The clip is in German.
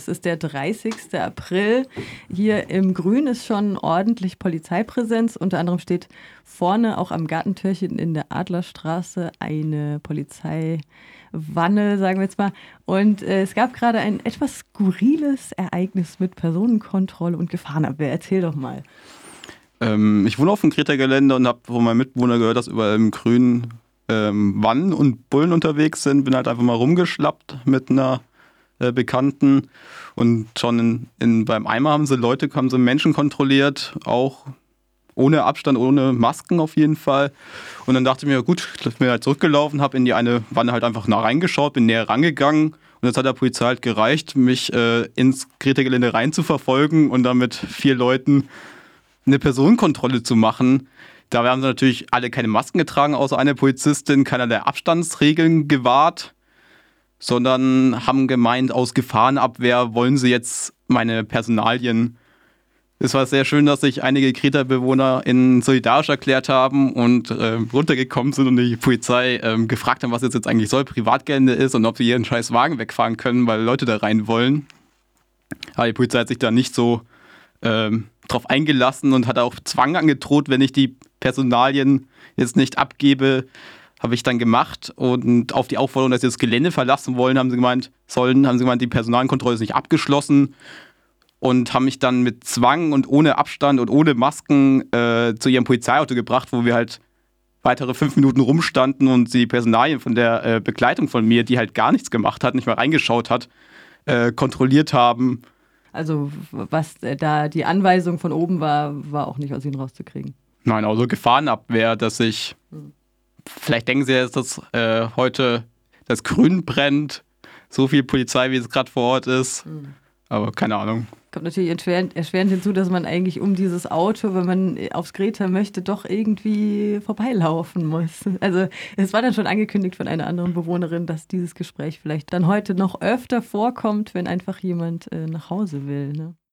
Es ist der 30. April. Hier im Grün ist schon ordentlich Polizeipräsenz. Unter anderem steht vorne auch am Gartentürchen in der Adlerstraße eine Polizeiwanne, sagen wir jetzt mal. Und äh, es gab gerade ein etwas skurriles Ereignis mit Personenkontrolle und Gefahrenabwehr. Erzähl doch mal. Ähm, ich wohne auf dem Kreta-Gelände und habe von meinem Mitbewohner gehört, dass überall im Grün ähm, Wannen und Bullen unterwegs sind. Bin halt einfach mal rumgeschlappt mit einer äh, Bekannten. Und schon in, in, beim Eimer haben sie Leute, haben sie Menschen kontrolliert, auch ohne Abstand, ohne Masken auf jeden Fall. Und dann dachte ich mir, gut, ich bin halt zurückgelaufen, habe in die eine Wanne halt einfach nah reingeschaut, bin näher rangegangen. Und jetzt hat der Polizei halt gereicht, mich äh, ins Greta-Gelände rein zu verfolgen und damit vier Leuten eine Personenkontrolle zu machen. Da haben sie natürlich alle keine Masken getragen, außer eine Polizistin, keiner der Abstandsregeln gewahrt sondern haben gemeint, aus Gefahrenabwehr wollen sie jetzt meine Personalien. Es war sehr schön, dass sich einige Kreta-Bewohner in solidarisch erklärt haben und äh, runtergekommen sind und die Polizei äh, gefragt haben, was jetzt, jetzt eigentlich soll, Privatgelände ist und ob sie ihren scheiß Wagen wegfahren können, weil Leute da rein wollen. Aber die Polizei hat sich da nicht so ähm, drauf eingelassen und hat auch Zwang angedroht, wenn ich die Personalien jetzt nicht abgebe, habe ich dann gemacht und auf die Aufforderung, dass sie das Gelände verlassen wollen, haben sie gemeint, sollen, haben sie gemeint, die Personalkontrolle ist nicht abgeschlossen und haben mich dann mit Zwang und ohne Abstand und ohne Masken äh, zu ihrem Polizeiauto gebracht, wo wir halt weitere fünf Minuten rumstanden und die Personalien von der äh, Begleitung von mir, die halt gar nichts gemacht hat, nicht mal reingeschaut hat, äh, kontrolliert haben. Also was da die Anweisung von oben war, war auch nicht aus ihnen rauszukriegen. Nein, also Gefahrenabwehr, dass ich hm vielleicht denken Sie jetzt, dass äh, heute das Grün brennt, so viel Polizei, wie es gerade vor Ort ist. Mhm. Aber keine Ahnung. Kommt natürlich erschwerend, erschwerend hinzu, dass man eigentlich um dieses Auto, wenn man aufs Greta möchte, doch irgendwie vorbeilaufen muss. Also es war dann schon angekündigt von einer anderen Bewohnerin, dass dieses Gespräch vielleicht dann heute noch öfter vorkommt, wenn einfach jemand äh, nach Hause will. Ne?